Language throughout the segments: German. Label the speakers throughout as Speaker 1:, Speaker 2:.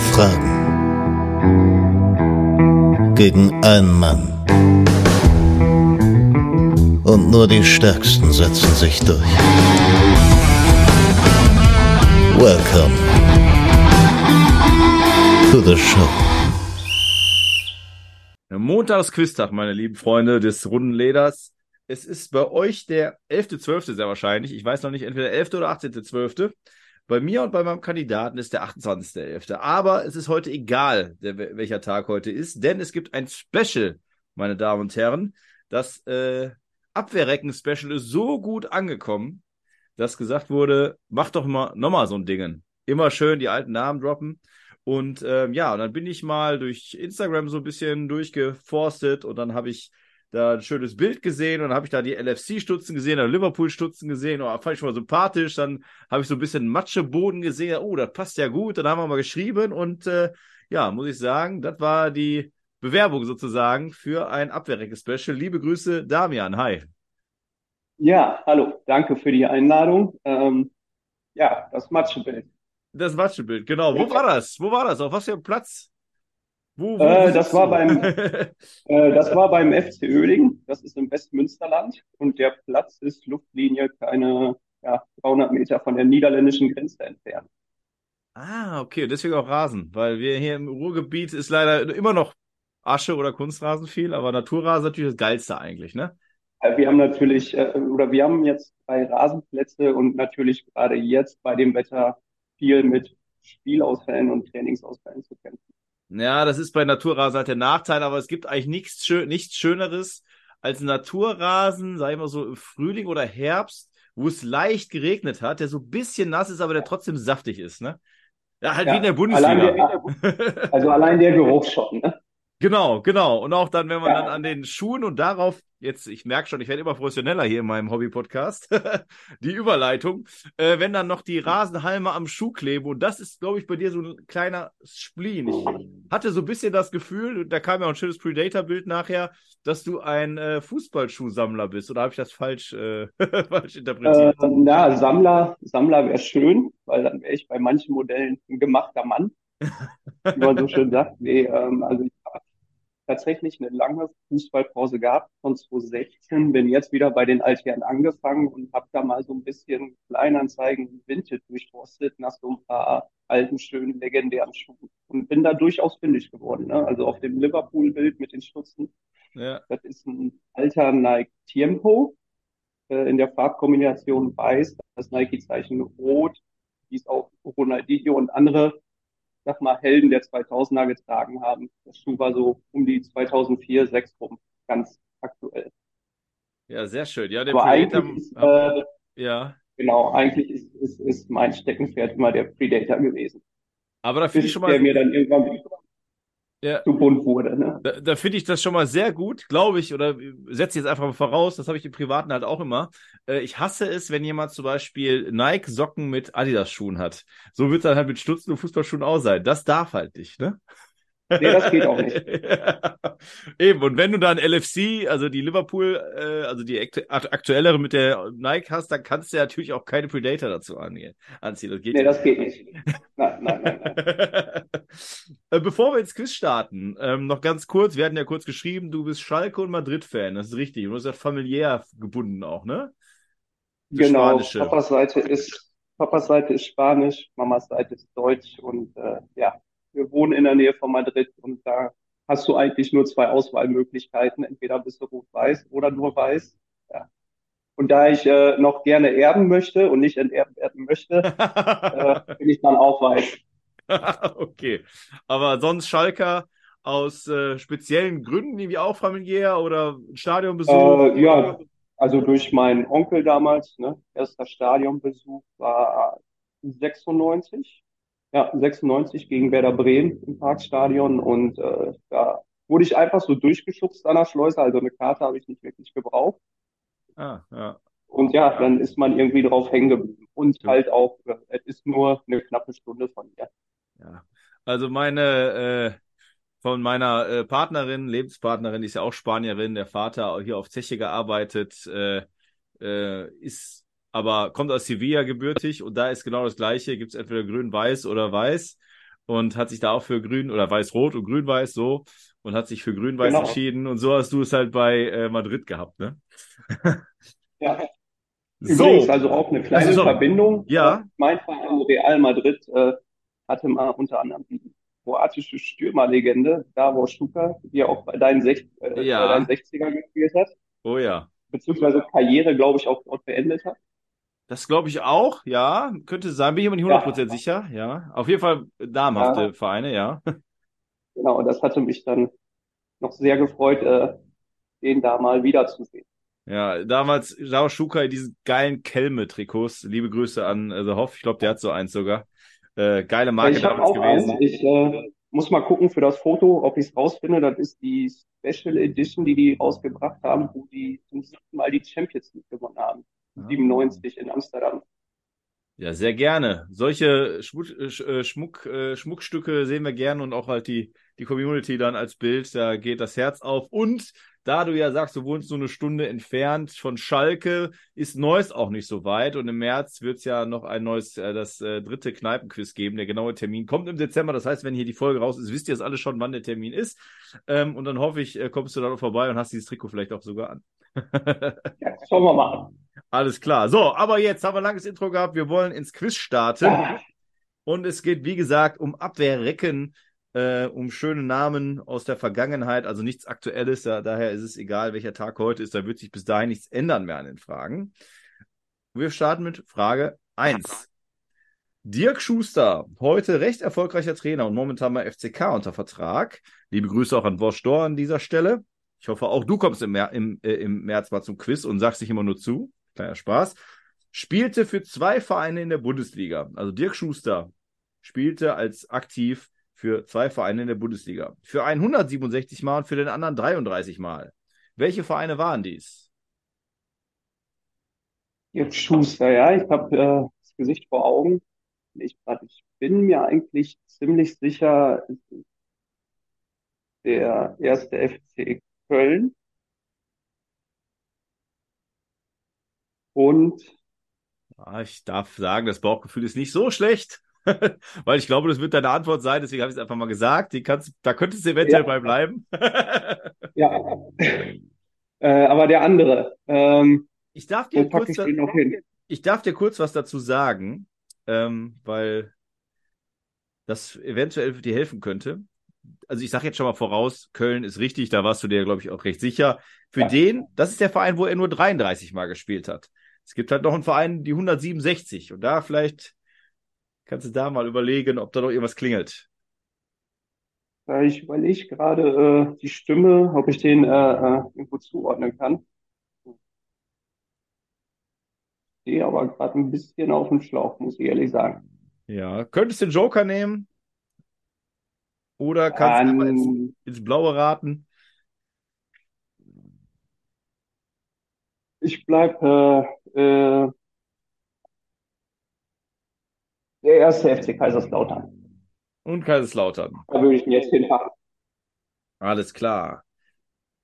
Speaker 1: Fragen gegen einen Mann. Und nur die Stärksten setzen sich durch. Welcome to the show.
Speaker 2: Montagsquiztag, meine lieben Freunde des runden Leders. Es ist bei euch der 11.12. sehr wahrscheinlich. Ich weiß noch nicht, entweder 11. oder 18.12. Bei mir und bei meinem Kandidaten ist der 28.11. Aber es ist heute egal, der, welcher Tag heute ist, denn es gibt ein Special, meine Damen und Herren. Das äh, Abwehrrecken-Special ist so gut angekommen, dass gesagt wurde, mach doch mal nochmal so ein Ding. Immer schön die alten Namen droppen. Und ähm, ja, und dann bin ich mal durch Instagram so ein bisschen durchgeforstet und dann habe ich da ein schönes Bild gesehen und dann habe ich da die LFC-Stutzen gesehen, oder Liverpool-Stutzen gesehen, oh, fand ich schon mal sympathisch. Dann habe ich so ein bisschen Matscheboden gesehen, oh, das passt ja gut. Dann haben wir mal geschrieben und äh, ja, muss ich sagen, das war die Bewerbung sozusagen für ein Abwehrrecke-Special. Liebe Grüße, Damian. Hi.
Speaker 3: Ja, hallo, danke für die Einladung. Ähm, ja, das Matschebild.
Speaker 2: Das Matschebild, genau. Wo war das? Wo war das? Auf was für einem Platz?
Speaker 3: Wo, wo äh, das, war beim, äh, das war beim FC Oeding, das ist im Westmünsterland und der Platz ist Luftlinie keine ja, 300 Meter von der niederländischen Grenze entfernt.
Speaker 2: Ah, okay, deswegen auch Rasen, weil wir hier im Ruhrgebiet ist leider immer noch Asche oder Kunstrasen viel, aber Naturrasen ist natürlich das Geilste eigentlich, ne?
Speaker 3: Wir haben natürlich, äh, oder wir haben jetzt drei Rasenplätze und natürlich gerade jetzt bei dem Wetter viel mit Spielausfällen und Trainingsausfällen zu kämpfen.
Speaker 2: Ja, das ist bei Naturrasen halt der Nachteil, aber es gibt eigentlich nichts, schön, nichts Schöneres als Naturrasen, sag ich mal so im Frühling oder Herbst, wo es leicht geregnet hat, der so ein bisschen nass ist, aber der trotzdem saftig ist, ne? Ja, halt ja, wie in der Bundesliga.
Speaker 3: Allein der, also allein der Geruch schon, ne?
Speaker 2: Genau, genau. Und auch dann, wenn man ja. dann an den Schuhen und darauf, jetzt, ich merke schon, ich werde immer professioneller hier in meinem Hobby-Podcast, die Überleitung, äh, wenn dann noch die Rasenhalme am Schuh kleben. Und das ist, glaube ich, bei dir so ein kleiner Spleen. Ich hatte so ein bisschen das Gefühl, da kam ja auch ein schönes Predator-Bild nachher, dass du ein äh, Fußballschuhsammler bist. Oder habe ich das falsch, äh, falsch interpretiert?
Speaker 3: Äh, na, Sammler, Sammler wäre schön, weil dann wäre ich bei manchen Modellen ein gemachter Mann. wie man so schön sagt. Nee, ähm, also ich tatsächlich eine lange Fußballpause gehabt von 2016, bin jetzt wieder bei den Altherren angefangen und habe da mal so ein bisschen Kleinanzeigen Vintage durchforstet nach so ein paar alten, schönen, legendären Schuhen und bin da durchaus fündig geworden. Ne? Also auf dem Liverpool-Bild mit den Stutzen, ja. das ist ein alter Nike Tiempo äh, in der Farbkombination weiß, das Nike-Zeichen rot, wie es auch Ronaldinho und andere sag mal, Helden der 2000er getragen haben. Das Schuh war so um die 2004, 6 rum, ganz aktuell.
Speaker 2: Ja, sehr schön. Ja, der
Speaker 3: Aber Predator, ist, äh, ja. Genau, eigentlich ist, ist, ist mein Steckenpferd immer der Predator gewesen.
Speaker 2: Aber da finde ich schon mal.
Speaker 3: Der mir dann irgendwann ja. zu bunt wurde. Ne?
Speaker 2: Da, da finde ich das schon mal sehr gut, glaube ich, oder setze jetzt einfach mal voraus, das habe ich im Privaten halt auch immer. Äh, ich hasse es, wenn jemand zum Beispiel Nike-Socken mit Adidas-Schuhen hat. So wird es dann halt mit Stutzen und Fußballschuhen auch sein. Das darf halt nicht, ne?
Speaker 3: Nee, das geht auch nicht.
Speaker 2: Eben, und wenn du dann LFC, also die Liverpool, äh, also die aktuellere mit der Nike hast, dann kannst du ja natürlich auch keine Predator dazu anziehen. Das
Speaker 3: geht nee, das geht nicht. Nein, nein, nein, nein.
Speaker 2: Äh, bevor wir ins Quiz starten, ähm, noch ganz kurz, wir hatten ja kurz geschrieben, du bist Schalke und Madrid-Fan, das ist richtig. Und du bist ja familiär gebunden auch, ne?
Speaker 3: Das genau, Spanische. Papas Seite ist Papas Seite ist Spanisch, Mamas Seite ist Deutsch und äh, ja, wir wohnen in der Nähe von Madrid und da hast du eigentlich nur zwei Auswahlmöglichkeiten. Entweder bist du rot-weiß oder nur weiß. Ja. Und da ich äh, noch gerne erben möchte und nicht enterben werden möchte, äh, bin ich dann auch weiß.
Speaker 2: okay. Aber sonst Schalker aus äh, speziellen Gründen, irgendwie auch familiär oder Stadionbesuch?
Speaker 3: Äh, ja, also durch meinen Onkel damals, ne, erster Stadionbesuch war 96 ja, 96 gegen Werder Bremen im Parkstadion und äh, da wurde ich einfach so durchgeschubst an der Schleuse, also eine Karte habe ich nicht wirklich gebraucht.
Speaker 2: Ah, ja.
Speaker 3: Und ja, dann ist man irgendwie drauf hängen geblieben. Und ja. halt auch, äh, es ist nur eine knappe Stunde von mir.
Speaker 2: Ja, also meine, äh, von meiner äh, Partnerin, Lebenspartnerin, die ist ja auch Spanierin, der Vater hier auf Zeche gearbeitet, äh, äh, ist aber kommt aus Sevilla gebürtig und da ist genau das Gleiche. Gibt es entweder grün-weiß oder weiß. und hat sich da auch für Grün oder Weiß-Rot und Grün-Weiß so und hat sich für Grün-Weiß
Speaker 3: Genau.
Speaker 2: entschieden. Und so hast du es halt bei äh, Madrid gehabt, ne?
Speaker 3: Ja,
Speaker 2: so,
Speaker 3: übrigens also auch eine kleine
Speaker 2: Also.
Speaker 3: Verbindung.
Speaker 2: Ja.
Speaker 3: Mein Verein Real Madrid äh, hatte mal unter anderem die kroatische Stürmerlegende Davor Šuka, die ja auch bei deinen, Sech äh,
Speaker 2: Ja.
Speaker 3: bei deinen 60er gespielt hat,
Speaker 2: oh ja.
Speaker 3: beziehungsweise Karriere, glaube ich, auch dort beendet hat.
Speaker 2: Das glaube ich auch, ja. Könnte sein, bin ich aber nicht 100% sicher, ja. Auf jeden Fall namhafte
Speaker 3: Ja.
Speaker 2: Vereine, ja.
Speaker 3: Genau, und das hatte mich dann noch sehr gefreut, äh, den da mal wiederzusehen.
Speaker 2: Ja, damals Jao Schuka in diesen geilen Kelme-Trikots. Liebe Grüße an äh, The Hoff. Ich glaube, der hat so eins sogar. Äh, geile Marke
Speaker 3: ich
Speaker 2: damals
Speaker 3: auch
Speaker 2: gewesen.
Speaker 3: eins. Ich äh, muss mal gucken für das Foto, ob ich es rausfinde. Das ist die Special Edition, die die rausgebracht haben, wo die zum siebten Mal die Champions League gewonnen haben.
Speaker 2: Ah.
Speaker 3: 97 in Amsterdam.
Speaker 2: Ja, sehr gerne. Solche Schmuck, äh, äh, Schmuck, äh, Schmuckstücke sehen wir gerne und auch halt die, die Community dann als Bild. Da geht das Herz auf. Und da du ja sagst, du wohnst so eine Stunde entfernt von Schalke, ist Neuss auch nicht so weit. Und im März wird es ja noch ein neues, das dritte Kneipenquiz geben. Der genaue Termin kommt im Dezember. Das heißt, wenn hier die Folge raus ist, wisst ihr es alle schon, wann der Termin ist. Ähm, und dann hoffe ich, äh, kommst du dann noch vorbei und hast dieses Trikot vielleicht auch sogar an.
Speaker 3: Ja, schauen wir mal.
Speaker 2: Alles klar. So, aber jetzt haben wir ein langes Intro gehabt. Wir wollen ins Quiz starten. Und es geht, wie gesagt, um Abwehrrecken, äh, um schöne Namen aus der Vergangenheit, also nichts Aktuelles. Da, daher ist es egal, welcher Tag heute ist. Da wird sich bis dahin nichts ändern mehr an den Fragen. Wir starten mit Frage 1. Dirk Schuster, heute recht erfolgreicher Trainer und momentan bei FCK unter Vertrag. Liebe Grüße auch an Wosch Dor an dieser Stelle. Ich hoffe, auch du kommst im, Mer im, äh, im März mal zum Quiz und sagst nicht immer nur zu. Kleiner Spaß. Spielte für zwei Vereine in der Bundesliga. Also Dirk Schuster spielte als aktiv für zwei Vereine in der Bundesliga. Für einen 167 Mal und für den anderen 33 Mal. Welche Vereine waren dies?
Speaker 3: Dirk Schuster, ja, ich habe äh, das Gesicht vor Augen. Ich, ich bin mir eigentlich ziemlich sicher, es ist der erste FC Köln. Und
Speaker 2: Ah, ich darf sagen, das Bauchgefühl ist nicht so schlecht. Weil ich glaube, das wird deine Antwort sein, deswegen habe ich es einfach mal gesagt. Die kannst, da könntest du eventuell
Speaker 3: Ja.
Speaker 2: bei bleiben.
Speaker 3: ja, äh, aber der andere, ähm,
Speaker 2: Ich darf dir kurz,
Speaker 3: ich
Speaker 2: ich darf dir kurz was dazu sagen, ähm, weil das eventuell dir helfen könnte. Also ich sage jetzt schon mal voraus, Köln ist richtig, da warst du dir, glaube ich, auch recht sicher. Für
Speaker 3: Ja.
Speaker 2: den, das ist der Verein, wo er nur 33 Mal gespielt hat. Es gibt halt noch einen Verein, die 167. Und da vielleicht kannst du da mal überlegen, ob da noch irgendwas klingelt.
Speaker 3: Äh, Ich überlege gerade äh, die Stimme, ob ich den äh, äh, irgendwo zuordnen kann. Stehe aber gerade ein bisschen auf dem Schlauch, muss ich ehrlich sagen.
Speaker 2: Ja, könntest den Joker nehmen? Oder kannst du einfach ins,
Speaker 3: Ähm,
Speaker 2: ins Blaue raten?
Speaker 3: ich bleibe äh, äh, der erste FC Kaiserslautern.
Speaker 2: Und Kaiserslautern.
Speaker 3: Da würde ich ihn jetzt hinpacken.
Speaker 2: Alles klar.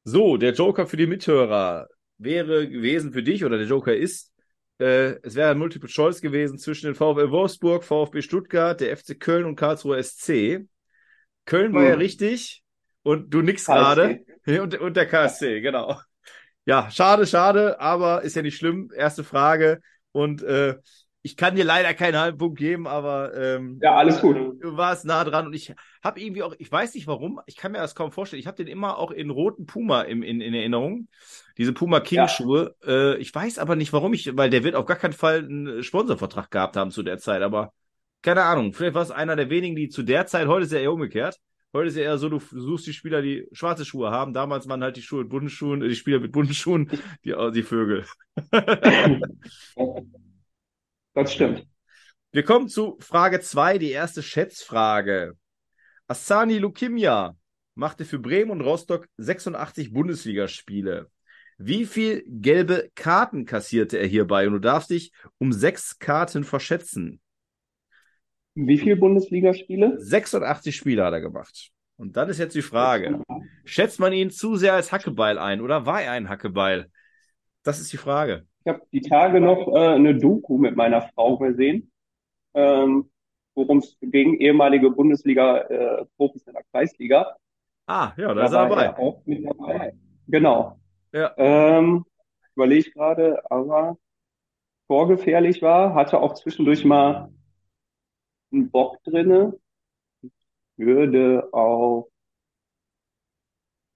Speaker 2: So, der Joker für die Mithörer wäre gewesen für dich, oder der Joker ist, äh, es wäre ein Multiple Choice gewesen zwischen den VfL Wolfsburg, VfB Stuttgart, der FC Köln und Karlsruhe SC. Köln war
Speaker 3: Hm.
Speaker 2: ja richtig und du nix gerade. Und, und der KSC, genau. Ja, schade, schade, aber ist ja nicht schlimm. Erste Frage. Und äh, ich kann dir leider keinen halben Punkt geben, aber ähm,
Speaker 3: Ja, alles gut.
Speaker 2: du warst nah dran. Und ich habe irgendwie auch, ich weiß nicht warum, ich kann mir das kaum vorstellen. Ich habe den immer auch in roten Puma im, in, in Erinnerung. Diese Puma King-Schuhe. Äh, ich weiß aber nicht, warum ich, weil der wird auf gar keinen Fall einen Sponsorvertrag gehabt haben zu der Zeit, aber keine Ahnung. Vielleicht war es einer der wenigen, die zu der Zeit, heute ist er eher umgekehrt. Heute ist ja eher so, du suchst die Spieler, die schwarze Schuhe haben. Damals waren halt die Schuhe mit bunten Schuhen, äh, die Spieler mit bunten Schuhen, die, die Vögel.
Speaker 3: Das stimmt.
Speaker 2: Wir kommen zu Frage 2, die erste Schätzfrage. Asani Lukimia machte für Bremen und Rostock 86 Bundesligaspiele. Wie viel gelbe Karten kassierte er hierbei? Und du darfst dich um sechs Karten verschätzen.
Speaker 3: Wie viele Bundesligaspiele?
Speaker 2: 86 Spiele hat er gemacht. Und dann ist jetzt die Frage. Schätzt man ihn zu sehr als Hackebeil ein oder war er ein Hackebeil? Das ist die Frage.
Speaker 3: Ich habe die Tage noch äh, eine Doku mit meiner Frau gesehen. Ähm, worum es ging, ehemalige Bundesliga-Profis in der Kreisliga.
Speaker 2: Ah, ja, da ist er dabei.
Speaker 3: er auch mit dabei. Genau.
Speaker 2: Ja.
Speaker 3: Ähm, überlege gerade, aber torgefährlich war, hatte auch zwischendurch mal einen Bock drinne. Ich würde auf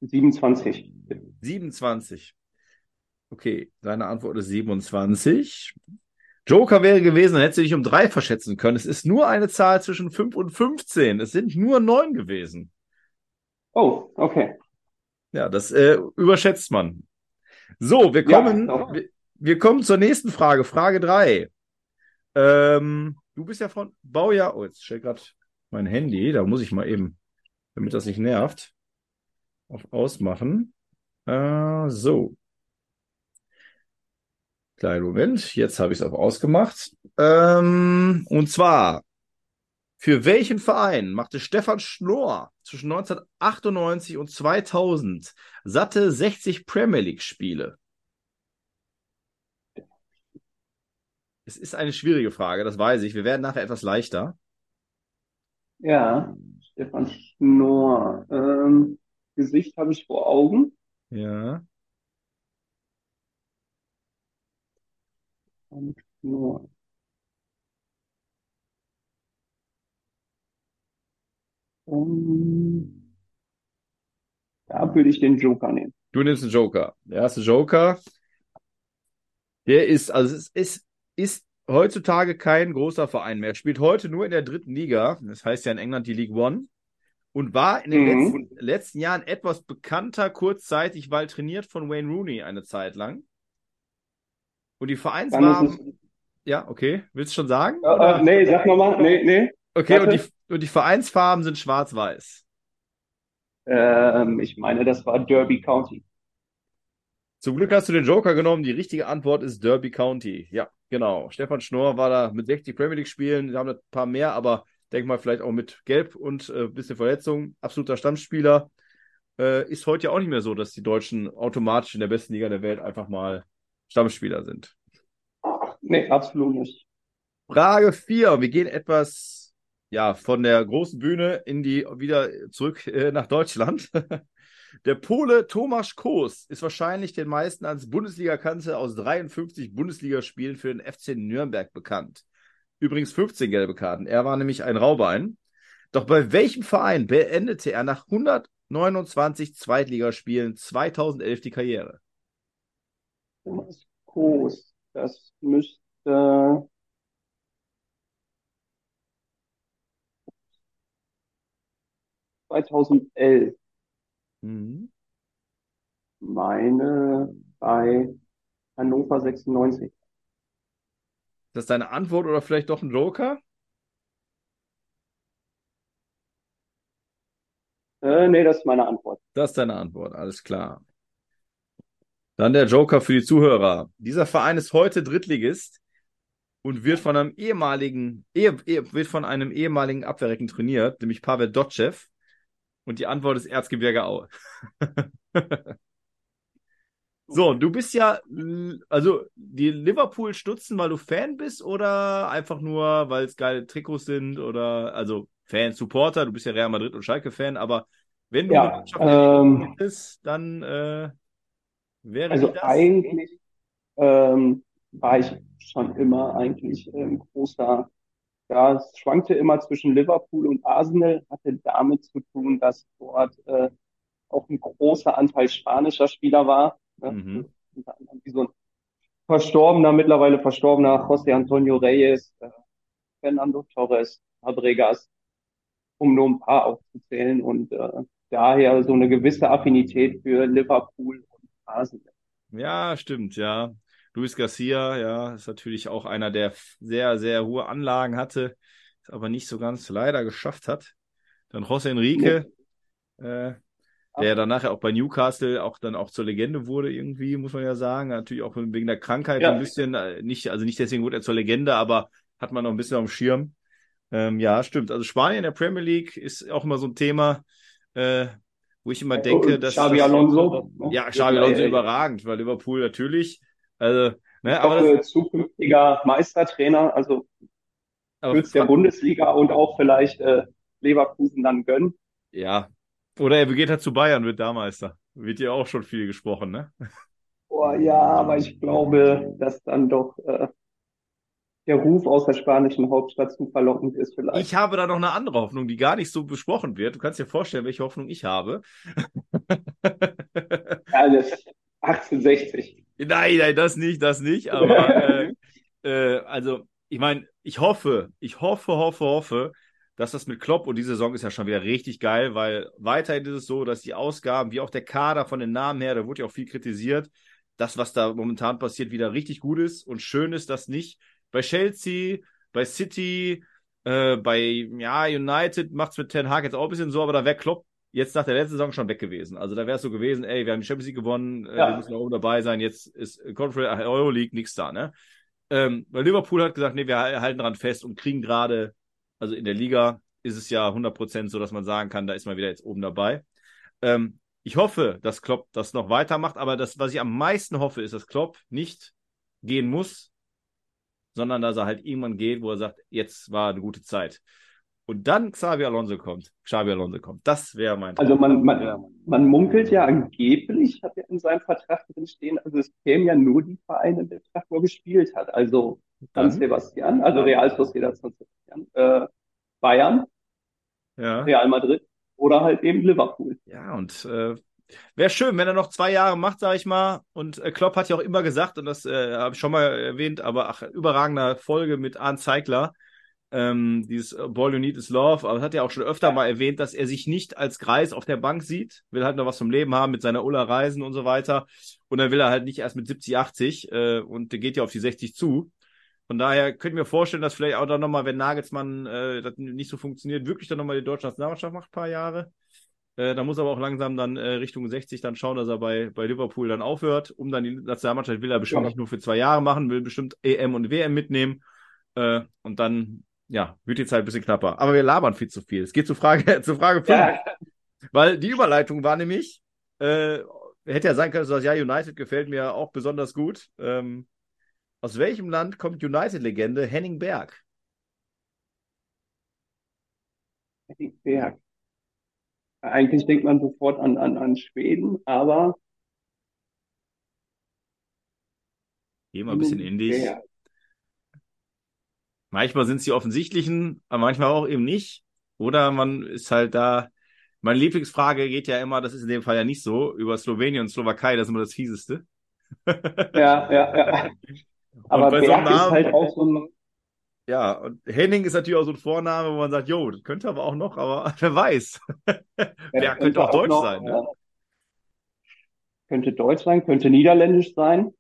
Speaker 3: 27.
Speaker 2: 27. Okay, seine Antwort ist 27. Joker wäre gewesen, dann hättest du dich um drei verschätzen können. Es ist nur eine Zahl zwischen 5 und 15. Es sind nur neun gewesen.
Speaker 3: Oh, okay.
Speaker 2: Ja, das äh, überschätzt man. So, wir
Speaker 3: Ja,
Speaker 2: kommen,
Speaker 3: doch.
Speaker 2: wir, wir kommen zur nächsten Frage, Frage 3. Ähm, du bist ja von Baujahr. Oh, jetzt stellt gerade mein Handy, da muss ich mal eben, damit das nicht nervt, auf Ausmachen. Äh, so. Kleinen Moment, jetzt habe ich es auf ausgemacht. Ähm, und zwar, für welchen Verein machte Stefan Schnorr zwischen 1998 und 2000 satte 60 Premier League Spiele? Es ist eine schwierige Frage, das weiß ich. Wir werden nachher etwas leichter.
Speaker 3: Ja, Stefan Schnorr. Ähm, Gesicht habe ich vor Augen.
Speaker 2: Ja.
Speaker 3: Schnorr. Ähm, da würde ich den Joker nehmen.
Speaker 2: Du nimmst den Joker. Der erste Joker. Der ist, also es ist, ist heutzutage kein großer Verein mehr. Spielt heute nur in der dritten Liga. Das heißt ja in England die League One. Und war in den
Speaker 3: Mhm.
Speaker 2: letzten, letzten Jahren etwas bekannter, kurzzeitig, weil trainiert von Wayne Rooney eine Zeit lang. Und die Vereinsfarben, ja, okay. Willst du schon sagen?
Speaker 3: äh,
Speaker 2: Oder?
Speaker 3: äh, nee, sag nochmal, nee, nee.
Speaker 2: Okay, und die, und die Vereinsfarben sind schwarz-weiß.
Speaker 3: Ähm, ich meine, das war Derby County.
Speaker 2: Zum Glück hast du den Joker genommen. Die richtige Antwort ist Derby County. Ja, genau. Stefan Schnorr war da mit 60 Premier League Spielen. Wir haben ein paar mehr, aber denk mal vielleicht auch mit Gelb und äh, bisschen Verletzung. Absoluter Stammspieler. Äh, ist heute ja auch nicht mehr so, dass die Deutschen automatisch in der besten Liga der Welt einfach mal Stammspieler sind.
Speaker 3: Nee, absolut nicht.
Speaker 2: Frage 4. Wir gehen etwas ja, von der großen Bühne in die wieder zurück äh, nach Deutschland. Der Pole Tomasz Kos ist wahrscheinlich den meisten als Bundesliga-Kante aus 53 Bundesligaspielen für den FC Nürnberg bekannt. Übrigens 15 gelbe Karten. Er war nämlich ein Raubein. Doch bei welchem Verein beendete er nach 129 Zweitligaspielen 2011 die Karriere?
Speaker 3: Thomas Koos, das müsste zweitausendelf
Speaker 2: Mhm.
Speaker 3: meine bei Hannover 96.
Speaker 2: Ist das deine Antwort oder vielleicht doch ein Joker?
Speaker 3: Äh, nee, das ist meine Antwort.
Speaker 2: Das ist deine Antwort, alles klar. Dann der Joker für die Zuhörer. Dieser Verein ist heute Drittligist und wird von einem ehemaligen, eh, eh, wird von einem ehemaligen Abwehrrecken trainiert, nämlich Pavel Dotschew. Und die Antwort ist Erzgebirge Aue. So, du bist ja, also die Liverpool stutzen, weil du Fan bist oder einfach nur, weil es geile Trikots sind oder, also Fan, Supporter, du bist ja Real Madrid und Schalke-Fan, aber wenn du
Speaker 3: Ja,
Speaker 2: eine Mannschaft
Speaker 3: ähm,
Speaker 2: hättest, dann äh, wäre
Speaker 3: Also eigentlich ähm, war ich schon immer eigentlich ein großer, ja, es schwankte immer zwischen Liverpool und Arsenal, hatte damit zu tun, dass dort äh, auch ein großer Anteil spanischer Spieler war. Ne?
Speaker 2: Mhm.
Speaker 3: Unter anderem wie so ein verstorbener, mittlerweile verstorbener José Antonio Reyes, äh, Fernando Torres, Fabregas, um nur ein paar aufzuzählen und äh, daher so eine gewisse Affinität für Liverpool Arsenal.
Speaker 2: Ja, stimmt, ja. Luis Garcia, ja, ist natürlich auch einer, der sehr, sehr hohe Anlagen hatte, es aber nicht so ganz leider geschafft hat. Dann José Enrique, äh, der dann nachher auch bei Newcastle auch dann auch zur Legende wurde irgendwie, muss man ja sagen. Natürlich auch wegen der Krankheit
Speaker 3: Ja.
Speaker 2: ein bisschen, äh, nicht, also nicht deswegen wurde er zur Legende, aber hat man noch ein bisschen auf dem Schirm. Ähm, ja, stimmt. Also Spanien in der Premier League ist auch immer so ein Thema, äh, wo ich immer denke, dass
Speaker 3: Xabi
Speaker 2: das-
Speaker 3: Alonso. ne?
Speaker 2: Ja, Xabi Alonso überragend, weil Liverpool natürlich, also, ne,
Speaker 3: Ich
Speaker 2: aber das,
Speaker 3: zukünftiger Meistertrainer, also es der Bundesliga und auch vielleicht äh, Leverkusen dann gönnen.
Speaker 2: Ja. Oder er geht halt zu Bayern, wird da Meister. Wird ja auch schon viel gesprochen, ne?
Speaker 3: Oh, ja, aber ich glaube, dass dann doch äh, der Ruf aus der spanischen Hauptstadt zu verlockend ist vielleicht.
Speaker 2: Ich habe da noch eine andere Hoffnung, die gar nicht so besprochen wird. Du kannst dir vorstellen, welche Hoffnung ich habe.
Speaker 3: das 1860.
Speaker 2: Nein, nein, das nicht, das nicht. Aber äh, äh, also, ich meine, ich hoffe, ich hoffe, hoffe, hoffe, dass das mit Klopp und die Saison ist ja schon wieder richtig geil, weil weiterhin ist es so, dass die Ausgaben, wie auch der Kader von den Namen her, da wurde ja auch viel kritisiert, das, was da momentan passiert, wieder richtig gut ist und schön ist, dass nicht bei Chelsea, bei City, äh, bei ja, United macht es mit Ten Hag jetzt auch ein bisschen so, aber da wäre Klopp jetzt nach der letzten Saison schon weg gewesen. Also da wäre es so gewesen, ey, wir haben die Champions League gewonnen, äh, ja. wir müssen auch oben dabei sein, jetzt ist Conference Euroleague nichts da, ne? Ähm, weil Liverpool hat gesagt, nee, wir halten daran fest und kriegen gerade, also in der Liga ist es ja 100% so, dass man sagen kann, da ist man wieder jetzt oben dabei. Ähm, ich hoffe, dass Klopp das noch weitermacht, aber das, was ich am meisten hoffe, ist, dass Klopp nicht gehen muss, sondern dass er halt irgendwann geht, wo er sagt, jetzt war eine gute Zeit. Und dann Xavi Alonso kommt. Xavi Alonso kommt. Das wäre mein
Speaker 3: Also man, man, man munkelt ja angeblich, hat er in seinem Vertrag drin stehen, also es kämen ja nur die Vereine in Betracht, wo er gespielt hat. Also San Sebastian, also Real Sociedad San Sebastian, äh, Bayern, ja. Real Madrid oder halt eben Liverpool.
Speaker 2: Ja, und äh, Wäre schön, wenn er noch zwei Jahre macht, sage ich mal. Und äh, Klopp hat ja auch immer gesagt, und das äh, habe ich schon mal erwähnt, aber ach, überragender Folge mit Arne Zeigler, ähm, dieses Ball You Need is Love, aber hat ja auch schon öfter mal erwähnt, dass er sich nicht als Greis auf der Bank sieht, will halt noch was vom Leben haben mit seiner Ulla Reisen und so weiter. Und dann will er halt nicht erst mit 70, 80 äh, und der geht ja auf die 60 zu. Von daher könnte ich mir vorstellen, dass vielleicht auch dann nochmal, wenn Nagelsmann äh, das nicht so funktioniert, wirklich dann nochmal die deutsche Nationalmannschaft macht, ein paar Jahre. Äh, da muss er aber auch langsam dann äh, Richtung 60 dann schauen, dass er bei, bei Liverpool dann aufhört. Um dann die Nationalmannschaft will er bestimmt ja. nicht nur für zwei Jahre machen, will bestimmt EM und WM mitnehmen. Äh, und dann, ja, wird die Zeit ein bisschen knapper. Aber wir labern viel zu viel. Es geht zu Frage, zu Frage 5. Ja. Weil die Überleitung war nämlich, äh, hätte ja sein können, dass das Jahr United gefällt mir auch besonders gut. Ähm, aus welchem Land kommt United-Legende Henning Berg?
Speaker 3: Henning Berg. Eigentlich denkt man sofort an, an, an Schweden, aber.
Speaker 2: Geh mal ein bisschen in dich. Ja. Manchmal sind es die offensichtlichen, aber manchmal auch eben nicht. Oder man ist halt da. Meine Lieblingsfrage geht ja immer, das ist in dem Fall ja nicht so, über Slowenien und Slowakei, das ist immer das Fieseste.
Speaker 3: Ja, ja, ja. Aber Berg so Namen, ist halt auch so ein,
Speaker 2: ja, und Henning ist natürlich auch so ein Vorname, wo man sagt, jo, das könnte aber auch noch, aber wer weiß. Wer ja, könnte auch, Deutsch noch, sein, ne?
Speaker 3: Könnte Deutsch sein, könnte Niederländisch sein.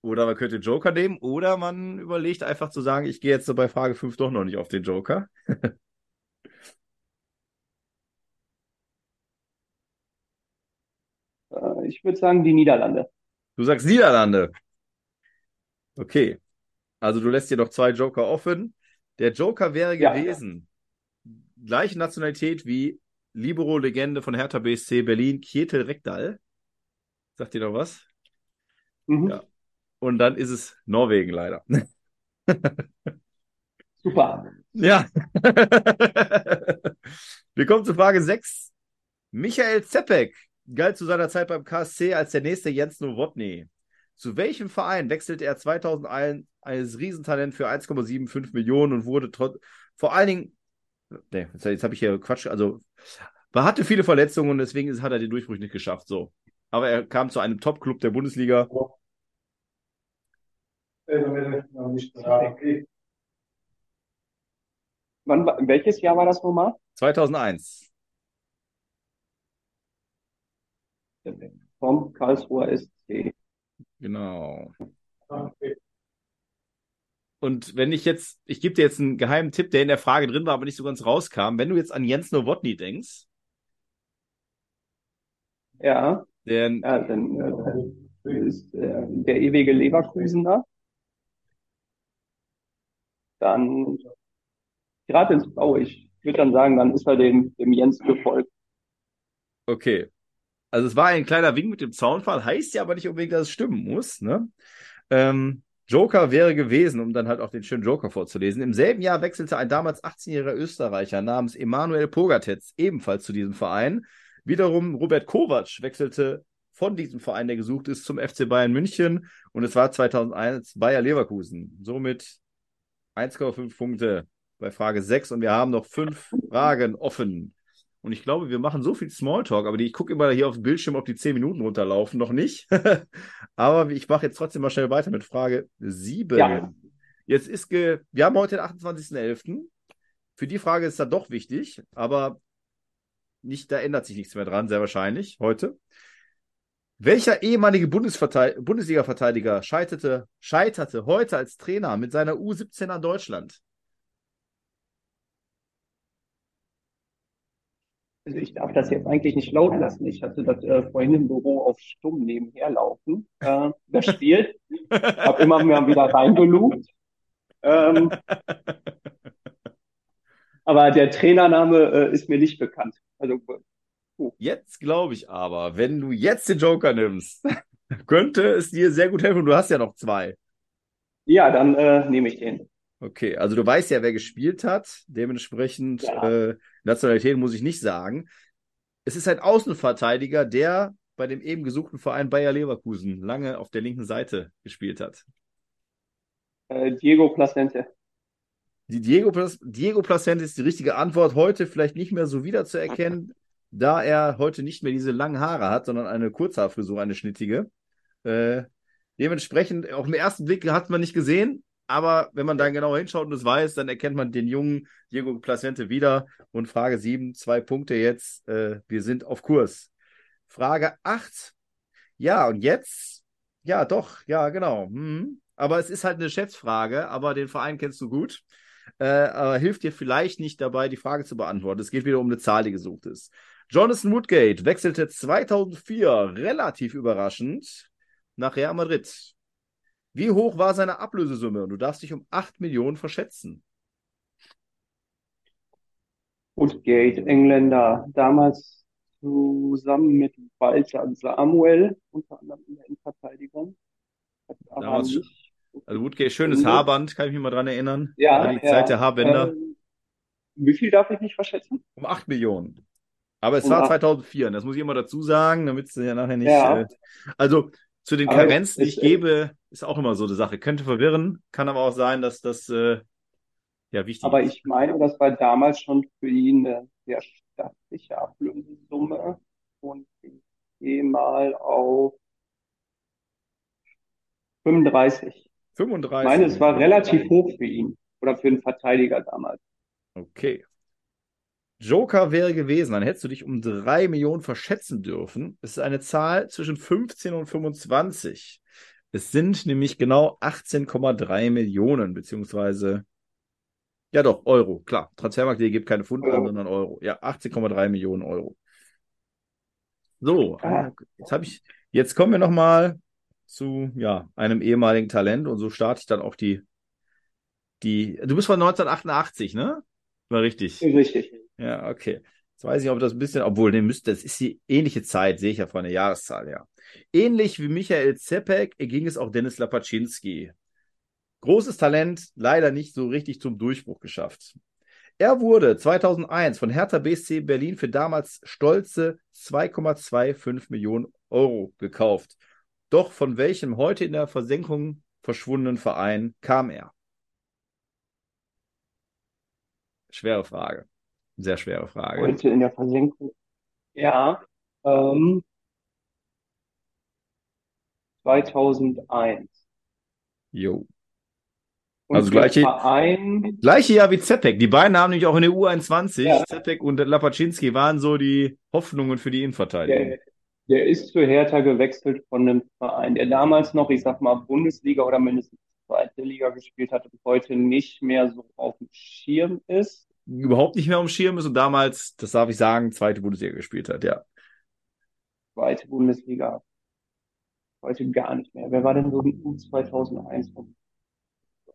Speaker 2: Oder man könnte Joker nehmen, oder man überlegt einfach zu sagen, ich gehe jetzt so bei Frage 5 doch noch nicht auf den Joker.
Speaker 3: Äh, ich würde sagen, die Niederlande.
Speaker 2: Du sagst Niederlande. Okay. Also du lässt dir noch zwei Joker offen. Der Joker wäre ja. gewesen, gleiche Nationalität wie Libero-Legende von Hertha BSC Berlin, Kjetil Rekdal. Sagt dir noch was? Mhm. Ja. Und dann ist es Norwegen leider.
Speaker 3: Super.
Speaker 2: Ja. Wir kommen zu Frage 6. Michael Zeppek galt zu seiner Zeit beim KSC als der nächste Jens Nowotny. Zu welchem Verein wechselte er 2001 als Riesentalent für 1,75 Millionen und wurde trotz, vor allen Dingen, nee, jetzt, jetzt habe ich hier Quatsch, also er hatte viele Verletzungen und deswegen hat er den Durchbruch nicht geschafft, so. Aber er kam zu einem Top-Club der Bundesliga.
Speaker 3: Wann, welches Jahr war das nochmal?
Speaker 2: 2001.
Speaker 3: Vom Karlsruher SC.
Speaker 2: Genau. Und wenn ich jetzt, ich gebe dir jetzt einen geheimen Tipp, der in der Frage drin war, aber nicht so ganz rauskam. Wenn du jetzt an Jens Nowotny denkst.
Speaker 3: Ja. Der, ja, dann äh, ist äh, der ewige Leverkusener. Dann gerade ins Blaue. Ich würde dann sagen, dann ist er dem, dem Jens gefolgt.
Speaker 2: Okay. Also es war ein kleiner Wink mit dem Zaunfall, heißt ja aber nicht unbedingt, dass es stimmen muss. Ne? Ähm, Joker wäre gewesen, um dann halt auch den schönen Joker vorzulesen. Im selben Jahr wechselte ein damals 18-jähriger Österreicher namens Emanuel Pogatetz ebenfalls zu diesem Verein. Wiederum Robert Kovac wechselte von diesem Verein, der gesucht ist, zum FC Bayern München und es war 2001 Bayer Leverkusen. Somit 1,5 Punkte bei Frage 6 und wir haben noch fünf Fragen offen. Und ich glaube, wir machen so viel Smalltalk, aber die, ich gucke immer hier auf dem Bildschirm, ob die 10 Minuten runterlaufen. Noch nicht. aber ich mache jetzt trotzdem mal schnell weiter mit Frage 7. Ja. Jetzt ist ge wir haben heute den 28.11. Für die Frage ist das doch wichtig, aber nicht, da ändert sich nichts mehr dran, sehr wahrscheinlich heute. Welcher ehemalige Bundesliga-Verteidiger scheiterte, scheiterte heute als Trainer mit seiner U17 an Deutschland?
Speaker 3: Also ich darf das jetzt eigentlich nicht laut lassen. Ich hatte das äh, vorhin im Büro auf Stumm nebenher laufen, äh, das Spiel. Hab immer mal wieder reingelugt. Ähm, aber der Trainername äh, ist mir nicht bekannt. Also
Speaker 2: uh. Jetzt glaube ich aber, wenn du jetzt den Joker nimmst, könnte es dir sehr gut helfen. Du hast ja noch zwei.
Speaker 3: Ja, dann äh, nehme ich den.
Speaker 2: Okay, also du weißt ja, wer gespielt hat. Dementsprechend ja. äh, Nationalität muss ich nicht sagen. Es ist ein Außenverteidiger, der bei dem eben gesuchten Verein Bayer Leverkusen lange auf der linken Seite gespielt hat.
Speaker 3: Äh, Diego Placente.
Speaker 2: Die Diego, Diego Placente ist die richtige Antwort. Heute vielleicht nicht mehr so wiederzuerkennen, da er heute nicht mehr diese langen Haare hat, sondern eine Kurzhaarfrisur, eine schnittige. Äh, dementsprechend, auf den ersten Blick hat man nicht gesehen, aber wenn man dann genauer hinschaut und es weiß, dann erkennt man den jungen Diego Placente wieder. Und Frage 7, zwei Punkte jetzt. Äh, wir sind auf Kurs. Frage 8. Ja, und jetzt? Ja, doch, ja, genau. Hm. Aber es ist halt eine Schätzfrage, aber den Verein kennst du gut. Äh, aber hilft dir vielleicht nicht dabei, die Frage zu beantworten. Es geht wieder um eine Zahl, die gesucht ist. Jonathan Woodgate wechselte 2004 relativ überraschend nach Real Madrid. Wie hoch war seine Ablösesumme? Und du darfst dich um 8 Millionen verschätzen.
Speaker 3: Woodgate, Engländer, damals zusammen mit Walter Samuel, unter anderem in der Innenverteidigung.
Speaker 2: Damals, also Woodgate, schönes Haarband, kann ich mich mal dran erinnern.
Speaker 3: Ja,
Speaker 2: die ja, Zeit der Haarbänder.
Speaker 3: Ähm, wie viel darf ich nicht verschätzen?
Speaker 2: Um 8 Millionen. Aber es um war 8. 2004, das muss ich immer dazu sagen, damit es ja nachher nicht. Ja. Äh, also zu den Karenzen, die ich gebe, ist auch immer so eine Sache. Könnte verwirren, kann aber auch sein, dass das äh, ja wichtig
Speaker 3: aber ist. Aber ich meine, das war damals schon für ihn eine sehr stattliche Ablösesumme. Und ich gehe mal auf 35.
Speaker 2: 35.
Speaker 3: Ich meine, es war relativ hoch für ihn. Oder für einen Verteidiger damals.
Speaker 2: Okay. Joker wäre gewesen, dann hättest du dich um drei Millionen verschätzen dürfen. Es ist eine Zahl zwischen 15 und 25. Es sind nämlich genau 18,3 Millionen, beziehungsweise, ja doch, Euro, klar. Transfermarkt.de gibt keine Pfund an, sondern Euro. Ja, 18,3 Millionen Euro. So, ah. jetzt habe ich, jetzt kommen wir nochmal zu, ja, einem ehemaligen Talent und so starte ich dann auch die, die, du bist von 1988, ne? War richtig.
Speaker 3: Richtig.
Speaker 2: Ja, okay. Jetzt weiß ich, ob das ein bisschen, obwohl, ne, müsste, das ist die ähnliche Zeit, sehe ich ja von der Jahreszahl her. Ähnlich wie Michael Zepek ging es auch Dennis Lapaczynski. Großes Talent, leider nicht so richtig zum Durchbruch geschafft. Er wurde 2001 von Hertha BSC Berlin für damals stolze 2,25 Millionen Euro gekauft. Doch von welchem heute in der Versenkung verschwundenen Verein kam er? Schwere Frage. Sehr schwere Frage.
Speaker 3: Heute in der Versenkung. Ja. Ähm, 2001.
Speaker 2: Jo.
Speaker 3: Und
Speaker 2: also
Speaker 3: der
Speaker 2: gleiche,
Speaker 3: Verein,
Speaker 2: gleiche Jahr wie Zepek. Die beiden haben nämlich auch in der U21. Ja. Zepek und Lapaczynski waren so die Hoffnungen für die Innenverteidigung.
Speaker 3: der, der ist zu Hertha gewechselt von einem Verein, der damals noch, ich sag mal, Bundesliga oder mindestens zweite Liga gespielt hat und heute nicht mehr so auf dem Schirm ist
Speaker 2: überhaupt nicht mehr am Schirm ist und damals, das darf ich sagen, zweite Bundesliga gespielt hat, ja.
Speaker 3: Zweite Bundesliga. Heute gar nicht mehr. Wer war denn so in 2001?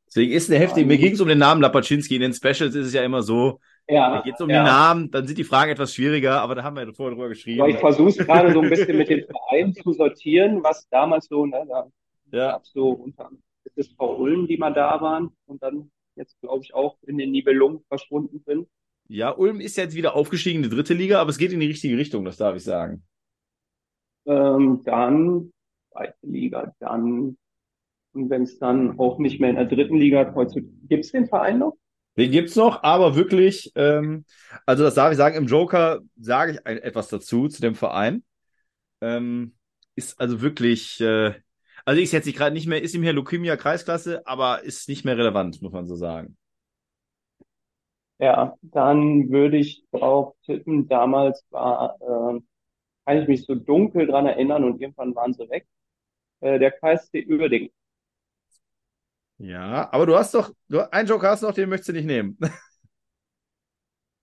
Speaker 2: Deswegen ist eine heftige, mir ging es um den Namen Lapaczynski. In den Specials ist es ja immer so, ja, da geht es um ja. den Namen, dann sind die Fragen etwas schwieriger, aber da haben wir ja vorher drüber geschrieben. Aber
Speaker 3: ich versuche es gerade so ein bisschen mit den Vereinen zu sortieren, was damals so, ne, da ja. gab so unter SSV Ulm, die mal da waren und dann jetzt, glaube ich, auch in den Nibelungen verschwunden sind.
Speaker 2: Ja, Ulm ist jetzt wieder aufgestiegen in die dritte Liga, aber es geht in die richtige Richtung, das darf ich sagen.
Speaker 3: Ähm, dann zweite Liga, dann, und wenn es dann auch nicht mehr in der dritten Liga kreuzt, gibt es den Verein noch?
Speaker 2: Den gibt's noch, aber wirklich, ähm, also das darf ich sagen, im Joker sage ich ein, etwas dazu, zu dem Verein. Ähm, ist also wirklich, äh, also ist jetzt gerade nicht mehr, ist ihm hier Leukämia Kreisklasse, aber ist nicht mehr relevant, muss man so sagen.
Speaker 3: Ja, dann würde ich drauf tippen, damals war, äh, kann ich mich so dunkel dran erinnern und irgendwann waren sie weg. Äh, der KSC Uerdingen.
Speaker 2: Ja, aber du hast doch, du, einen Joker hast noch, den möchtest du nicht nehmen.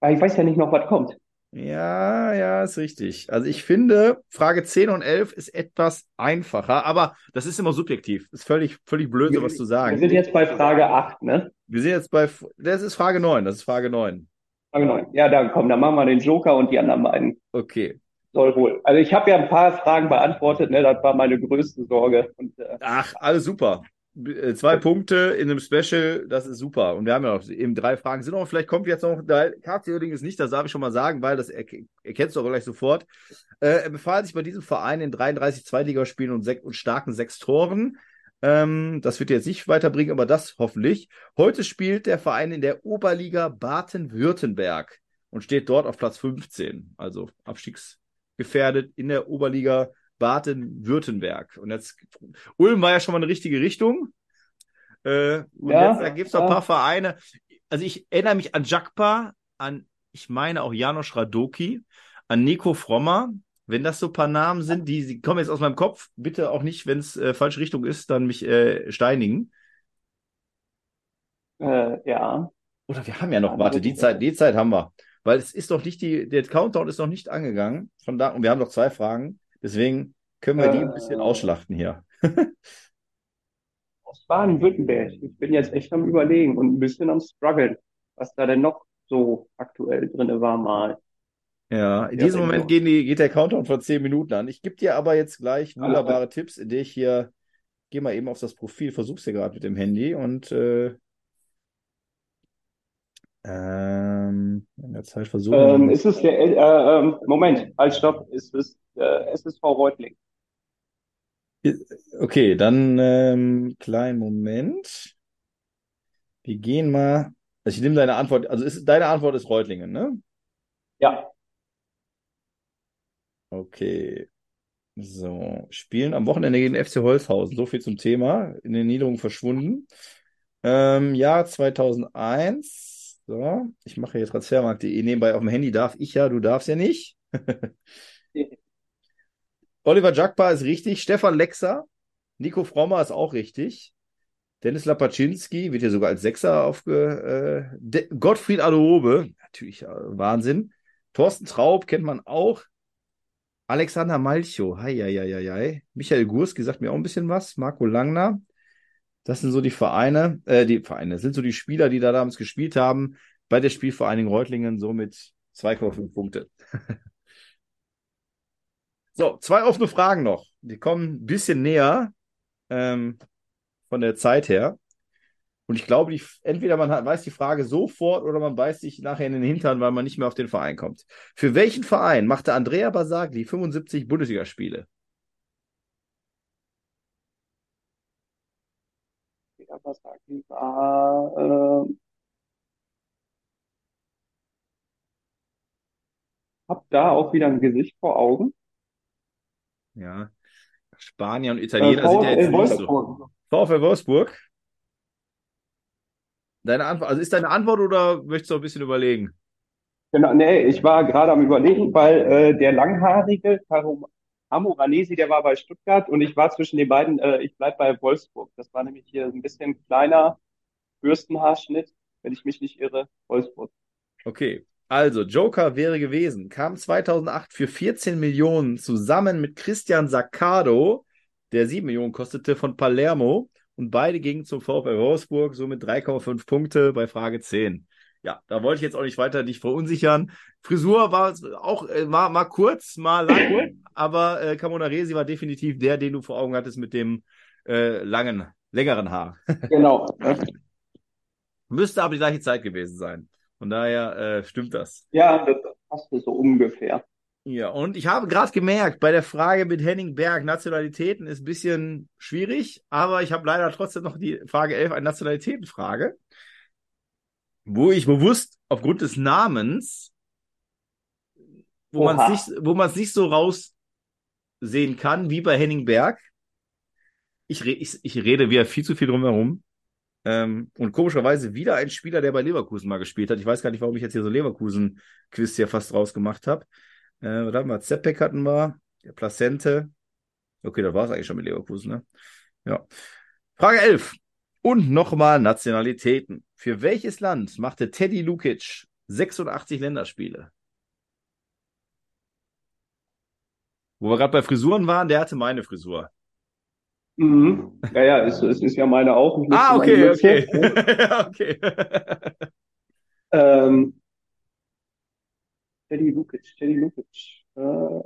Speaker 3: Ich weiß ja nicht noch, was kommt.
Speaker 2: Ja, ja, ist richtig. Also ich finde, Frage 10 und 11 ist etwas einfacher, aber das ist immer subjektiv. Ist völlig, völlig blöd, sowas zu
Speaker 3: Wir
Speaker 2: sagen.
Speaker 3: sind jetzt bei Frage 8, ne?
Speaker 2: Wir sind jetzt bei, das ist Frage 9, das ist Frage 9.
Speaker 3: Frage 9. Ja, dann komm, dann machen wir den Joker und die anderen beiden.
Speaker 2: Okay.
Speaker 3: Soll wohl. Also ich habe ja ein paar Fragen beantwortet, ne? Das war meine größte Sorge. Und äh,
Speaker 2: Ach, alles super. Äh, Zwei Punkte in einem Special, das ist super. Und wir haben ja noch eben drei Fragen. Sind noch, vielleicht kommt jetzt noch, da KC ist nicht, das darf ich schon mal sagen, weil das erk erkennst du aber gleich sofort. Äh, er befahl sich bei diesem Verein in 33 Zweitligaspielen und, sech- und starken sechs Toren. Ähm, das wird jetzt nicht weiterbringen, aber das hoffentlich. Heute spielt der Verein in der Oberliga Baden-Württemberg und steht dort auf Platz 15. Also abstiegsgefährdet in der Oberliga Baden-Württemberg. Und jetzt, Ulm war ja schon mal eine richtige Richtung. Äh, und
Speaker 3: Ja,
Speaker 2: jetzt, da gibt es noch ein
Speaker 3: ja.
Speaker 2: paar Vereine. Also ich erinnere mich an Jakpa, an, ich meine auch Janosch Radoki, an Nico Frommer. Wenn das so ein paar Namen sind, die, die kommen jetzt aus meinem Kopf, bitte auch nicht, wenn es äh, falsche Richtung ist, dann mich äh, steinigen.
Speaker 3: äh, ja.
Speaker 2: Oder wir haben ja noch,
Speaker 3: Ja,
Speaker 2: warte, die Zeit, die Zeit haben wir. Weil es ist doch nicht die, der Countdown ist noch nicht angegangen. Von da, und wir haben noch zwei Fragen. Deswegen können wir die ein bisschen
Speaker 3: Äh.
Speaker 2: ausschlachten hier.
Speaker 3: Aus Baden-Württemberg. Ich bin jetzt echt am Überlegen und ein bisschen am Struggeln, was da denn noch so aktuell drinne war mal.
Speaker 2: Ja, in
Speaker 3: Ja,
Speaker 2: diesem Moment gehen die, geht der Countdown von zehn Minuten an. Ich gebe dir aber jetzt gleich wunderbare Tipps, indem ich hier, geh mal eben auf das Profil, versuch's dir gerade mit dem Handy und äh, ähm, in der Zeit versuchen
Speaker 3: Ähm, ist es der, äh, ähm, Moment, halt, stopp, ist es äh, SSV Reutling?
Speaker 2: Okay, dann ähm, kleinen Moment. Wir gehen mal. Also ich nehme deine Antwort, also ist, deine Antwort ist Reutlingen, ne?
Speaker 3: Ja,
Speaker 2: Okay. So, spielen am Wochenende gegen FC Holzhausen. So viel zum Thema. In den Niederungen verschwunden. Ähm, Jahr 2001. So, ich mache hier transfermarkt.de nebenbei auf dem Handy. Darf ich ja, du darfst ja nicht. Oliver Jakpa ist richtig. Stefan Lexer. Nico Frommer ist auch richtig. Dennis Lapaczynski wird hier sogar als Sechser aufge... Äh, De Gottfried Adobe. Natürlich äh, Wahnsinn. Thorsten Traub kennt man auch. Alexander Malcho, hei, hei, hei, hei. Michael Gurski sagt mir auch ein bisschen was. Marco Langner. Das sind so die Vereine, äh, die Vereine, sind so die Spieler, die da damals gespielt haben. Bei der Spielvereinigung Reutlingen somit 2,5 Punkte. so, zwei offene Fragen noch. Die kommen ein bisschen näher ähm, von der Zeit her. Und ich glaube, die, entweder man hat, weiß die Frage sofort oder man beißt sich nachher in den Hintern, weil man nicht mehr auf den Verein kommt. Für welchen Verein machte Andrea Basagli 75 Bundesligaspiele?
Speaker 3: ja, was sagt die? War, äh, hab da auch wieder ein Gesicht vor Augen.
Speaker 2: Ja. Spanier und
Speaker 3: Äh,
Speaker 2: Italiener sind ja jetzt nicht so. VfL Wolfsburg? Deine Antwort, also ist deine Antwort oder möchtest du ein bisschen überlegen?
Speaker 3: Genau, nee, ich war gerade am Überlegen, weil äh, der langhaarige Karum Amoranesi, der war bei Stuttgart und ich war zwischen den beiden, äh, ich bleib bei Wolfsburg. Das war nämlich hier ein bisschen kleiner Bürstenhaarschnitt, wenn ich mich nicht irre, Wolfsburg.
Speaker 2: Okay. Also, Joker wäre gewesen, kam 2008 für 14 Millionen zusammen mit Christian Saccado, der 7 Millionen kostete, von Palermo. Und beide gingen zum VfL Wolfsburg, somit 3,5 Punkte bei Frage 10. Ja, da wollte ich jetzt auch nicht weiter dich verunsichern. Frisur war auch äh, mal, mal kurz, mal lang, aber äh, Camonaresi war definitiv der, den du vor Augen hattest mit dem äh, langen, längeren Haar.
Speaker 3: Genau.
Speaker 2: Müsste aber die gleiche Zeit gewesen sein. Von daher äh, stimmt das.
Speaker 3: Ja, das passt so ungefähr.
Speaker 2: Ja, und ich habe gerade gemerkt, bei der Frage mit Henning Berg, Nationalitäten ist ein bisschen schwierig, aber ich habe leider trotzdem noch die Frage 11, eine Nationalitätenfrage, wo ich bewusst aufgrund des Namens, wo man es nicht, wo man es nicht so raussehen kann, wie bei Henning Berg. Ich, re ich, ich rede wieder viel zu viel drum herum. Ähm, und komischerweise wieder ein Spieler, der bei Leverkusen mal gespielt hat. Ich weiß gar nicht, warum ich jetzt hier so Leverkusen-Quiz hier fast rausgemacht habe. Äh, was haben wir? Zeppek hatten wir, der Placente. Okay, das war es eigentlich schon mit Leverkusen, ne? Ja. Frage 11. Und nochmal Nationalitäten. Für welches Land machte Teddy Lukic 86 Länderspiele? Wo wir gerade bei Frisuren waren, der hatte meine Frisur.
Speaker 3: Mhm. Ja, ja, es, es ist ja meine auch.
Speaker 2: Ah, okay, okay. Ja, okay.
Speaker 3: Ähm, Teddy Lukic, Teddy Lukic. Äh,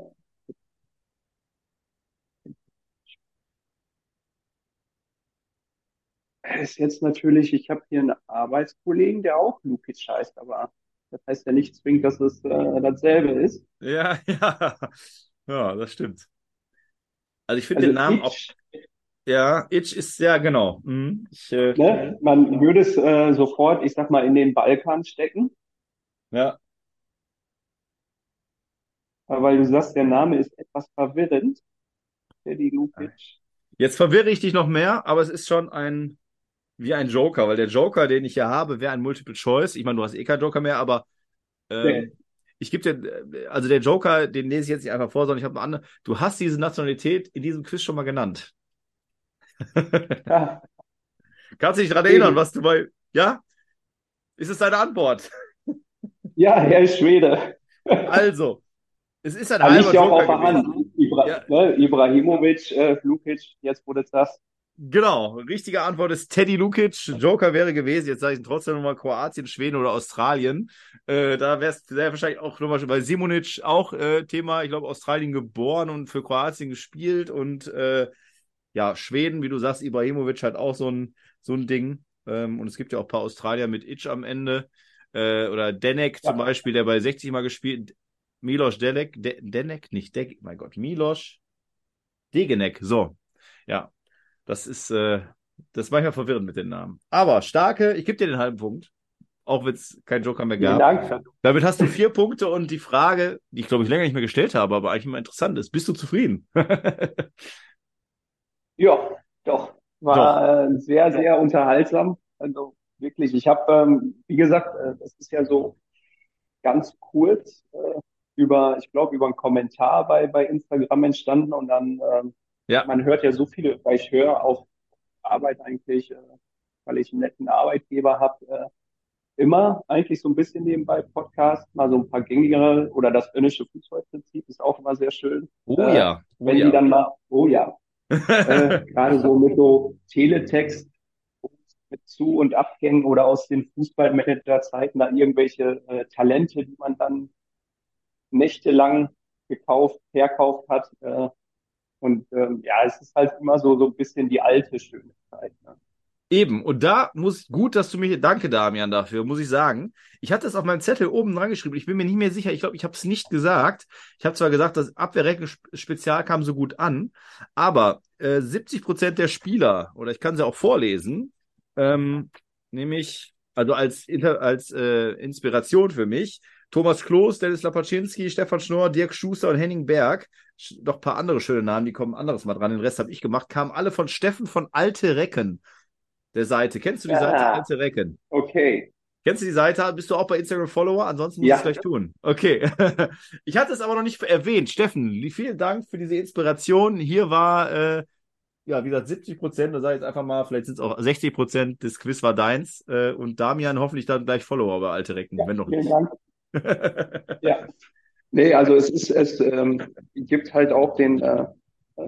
Speaker 3: ist jetzt natürlich, ich habe hier einen Arbeitskollegen, der auch Lukic heißt, aber das heißt ja nicht zwingend, dass es äh, dasselbe ist.
Speaker 2: Ja, ja. Ja, das stimmt. Also ich finde
Speaker 3: Also
Speaker 2: den Namen auch. Ja, Itch ist ja genau. Mhm. Ich, äh,
Speaker 3: ne? Man würde es äh, sofort, ich sag mal, in den Balkan stecken,
Speaker 2: ja,
Speaker 3: äh, weil du sagst, der Name ist etwas verwirrend.
Speaker 2: Jetzt verwirre ich dich noch mehr, aber es ist schon ein wie ein Joker, weil der Joker, den ich hier habe, wäre ein Multiple Choice. Ich meine, du hast eh keinen Joker mehr, aber ähm,
Speaker 3: Nee.
Speaker 2: ich gebe dir, also der Joker, den lese ich jetzt nicht einfach vor, sondern ich habe eine andere. Du hast diese Nationalität in diesem Quiz schon mal genannt.
Speaker 3: Ja,
Speaker 2: Kannst du dich daran erinnern, was du bei. Ja? Ist es deine Antwort?
Speaker 3: ja, er ist Schwede.
Speaker 2: Also, es ist ein halber
Speaker 3: auch
Speaker 2: Joker
Speaker 3: der Hand.
Speaker 2: gewesen.
Speaker 3: Ibra
Speaker 2: Ja.
Speaker 3: ne? Ibrahimovic, äh, Lukic, jetzt wurde es das.
Speaker 2: Genau, richtige Antwort ist Teddy Lukic. Joker wäre gewesen, jetzt sage ich trotzdem nochmal Kroatien, Schweden oder Australien. Äh, da wäre es sehr wahrscheinlich auch nochmal bei Simonic auch äh, Thema, ich glaube, Australien geboren und für Kroatien gespielt und äh, ja, Schweden, wie du sagst, Ibrahimovic hat auch so ein, so ein Ding. Ähm, und es gibt ja auch ein paar Australier mit Itch am Ende. Äh, oder Denek zum
Speaker 3: Ja.
Speaker 2: Beispiel, der bei 60 mal gespielt. Milos Delek, De Denek, nicht Dek, mein Gott, Milos Degenek, so. Ja, das ist, äh, das ist manchmal verwirrend mit den Namen. Aber starke, ich gebe dir den halben Punkt, auch wenn es keinen Joker mehr
Speaker 3: Vielen
Speaker 2: gab.
Speaker 3: Dank.
Speaker 2: Damit hast du vier Punkte und die Frage, die ich glaube ich länger nicht mehr gestellt habe, aber eigentlich immer interessant ist, bist du zufrieden?
Speaker 3: Ja, doch. War äh, sehr, sehr unterhaltsam. Also wirklich, ich habe, ähm, wie gesagt, äh, das ist ja so ganz kurz äh, über, ich glaube, über einen Kommentar bei, bei Instagram entstanden und dann, ähm,
Speaker 2: Ja.
Speaker 3: man hört ja so viele, weil ich höre auf Arbeit eigentlich, äh, weil ich einen netten Arbeitgeber habe, äh, immer eigentlich so ein bisschen nebenbei Podcast, mal so ein paar gängigere oder das finnische Fußballprinzip ist auch immer sehr schön.
Speaker 2: Oh
Speaker 3: Äh,
Speaker 2: ja, oh
Speaker 3: Wenn die
Speaker 2: ja.
Speaker 3: dann mal, oh ja, äh, gerade so mit so Teletext mit Zu- und Abgängen oder aus den Fußballmanager-Zeiten da irgendwelche äh, Talente, die man dann nächtelang gekauft, verkauft hat. Äh, und ähm, ja, es ist halt immer so, so ein bisschen die alte schöne Zeit. Ne?
Speaker 2: Eben, und da muss, gut, dass du mich, danke Damian dafür, muss ich sagen. Ich hatte es auf meinem Zettel oben dran geschrieben, ich bin mir nicht mehr sicher, ich glaube, ich habe es nicht gesagt. Ich habe zwar gesagt, das Abwehrrecken-Spezial kam so gut an, aber äh, 70 Prozent der Spieler, oder ich kann sie auch vorlesen, ähm, nämlich, also als, als äh, Inspiration für mich, Thomas Kloß, Dennis Lapaczynski, Stefan Schnorr, Dirk Schuster und Henning Berg. Noch ein paar andere schöne Namen, die kommen anderes mal dran. Den Rest habe ich gemacht, kamen alle von Steffen von Alte Recken der Seite. Kennst du die
Speaker 3: Ja.
Speaker 2: Seite Alte Recken?
Speaker 3: Okay.
Speaker 2: Kennst du die Seite? Bist du auch bei Instagram Follower? Ansonsten musst du
Speaker 3: Ja.
Speaker 2: es gleich tun. Okay. Ich hatte es aber noch nicht erwähnt. Steffen, vielen Dank für diese Inspiration. Hier war, äh, ja, wie gesagt, 70 Prozent, da sag ich jetzt einfach mal, vielleicht sind es auch 60 Prozent des Quiz war deins. Äh, und Damian hoffentlich dann gleich Follower bei Alte Recken,
Speaker 3: Ja,
Speaker 2: wenn noch
Speaker 3: vielen
Speaker 2: nicht.
Speaker 3: Dank. Ja. Nee, also es ist, es ähm, gibt halt auch den, äh, äh,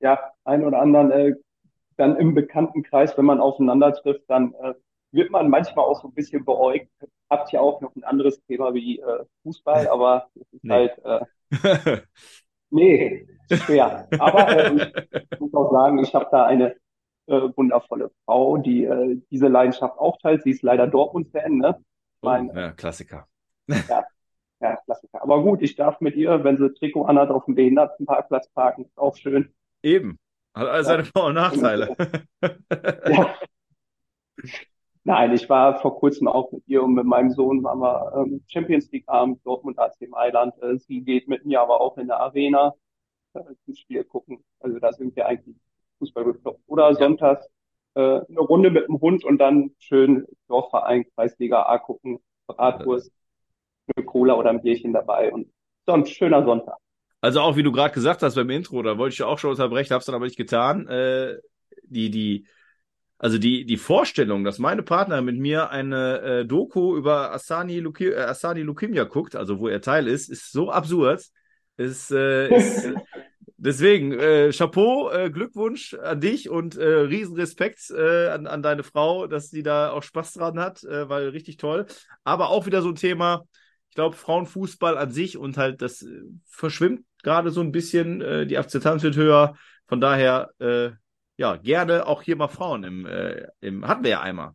Speaker 3: ja, ein oder anderen, äh, dann im Bekanntenkreis, wenn man aufeinander trifft, dann äh, wird man manchmal auch so ein bisschen beäugt. Habt ja auch noch ein anderes Thema wie äh, Fußball, aber es ist
Speaker 2: Nee.
Speaker 3: halt, äh, nee, schwer. Aber äh, ich muss auch sagen, ich habe da eine äh, wundervolle Frau, die äh, diese Leidenschaft auch teilt. Sie ist leider Dortmund-Fan, ne?
Speaker 2: Oh,
Speaker 3: meine,
Speaker 2: ja, Klassiker.
Speaker 3: ja, ja, Klassiker. Aber gut, ich darf mit ihr, wenn sie Trikot anhat, auf dem Behindertenparkplatz parken. Ist auch schön.
Speaker 2: Eben. Hat alles seine Vor- und Nachteile.
Speaker 3: Ja. Nein, ich war vor kurzem auch mit ihr und mit meinem Sohn waren wir ähm, Champions League Abend, Dortmund AC Mailand. Äh, sie geht mit mir aber auch in der Arena äh, ein Spiel gucken. Also da sind wir eigentlich Fußball bekloppt. Oder sonntags äh, eine Runde mit dem Hund und dann schön Dorfverein, Kreisliga A gucken, Bratwurst, eine Cola oder ein Bierchen dabei und so ein schöner Sonntag.
Speaker 2: Also auch wie du gerade gesagt hast beim Intro, da wollte ich ja auch schon unterbrechen, hab's dann aber nicht getan. Äh, die, die, also die, die Vorstellung, dass meine Partnerin mit mir eine äh, Doku über Asani, Luki, äh, Asani Leukemia guckt, also wo er Teil ist, ist so absurd. Ist, äh, ist deswegen äh, Chapeau, äh, Glückwunsch an dich und äh, Riesenrespekt äh, an, an deine Frau, dass sie da auch Spaß dran hat, äh, weil richtig toll. Aber auch wieder so ein Thema, ich glaube, Frauenfußball an sich und halt das äh, verschwimmt gerade so ein bisschen, äh, die Akzeptanz wird höher. Von daher, äh, ja, gerne auch hier mal Frauen im, äh, im hatten wir ja einmal.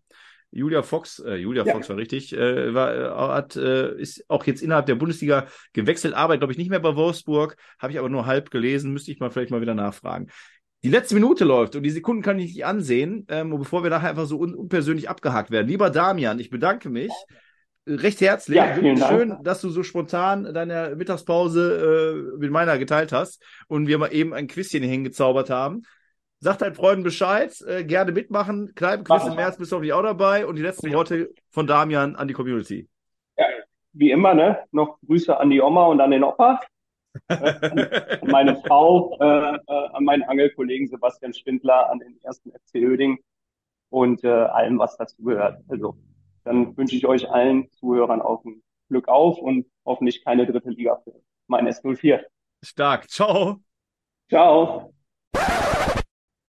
Speaker 2: Julia Fox, äh, Julia
Speaker 3: Ja.
Speaker 2: Fox war richtig, äh, war, äh, hat, äh, ist auch jetzt innerhalb der Bundesliga gewechselt, arbeitet, glaube ich, nicht mehr bei Wolfsburg, habe ich aber nur halb gelesen, müsste ich mal vielleicht mal wieder nachfragen. Die letzte Minute läuft und die Sekunden kann ich nicht ansehen, ähm, bevor wir nachher einfach so un unpersönlich abgehakt werden. Lieber Damian, ich bedanke mich äh, recht herzlich.
Speaker 3: Ja, vielen Dank.
Speaker 2: Schön, dass du so spontan deine Mittagspause äh, mit meiner geteilt hast und wir mal eben ein Quizchen hingezaubert haben. Sag deinen Freunden Bescheid, äh, gerne mitmachen. Kneipenquiz im. März bist du hoffentlich auch dabei. Und die letzten Worte von Damian an die Community.
Speaker 3: Wie immer, ne? Noch Grüße an die Oma und an den Opa, an meine Frau, äh, äh, an meinen Angelkollegen Sebastian Schwindler, an den ersten FC Höding und äh, allem, was dazu gehört. Also, dann wünsche ich euch allen Zuhörern auch ein Glück auf und hoffentlich keine dritte Liga für mein S04.
Speaker 2: Stark. Ciao.
Speaker 3: Ciao.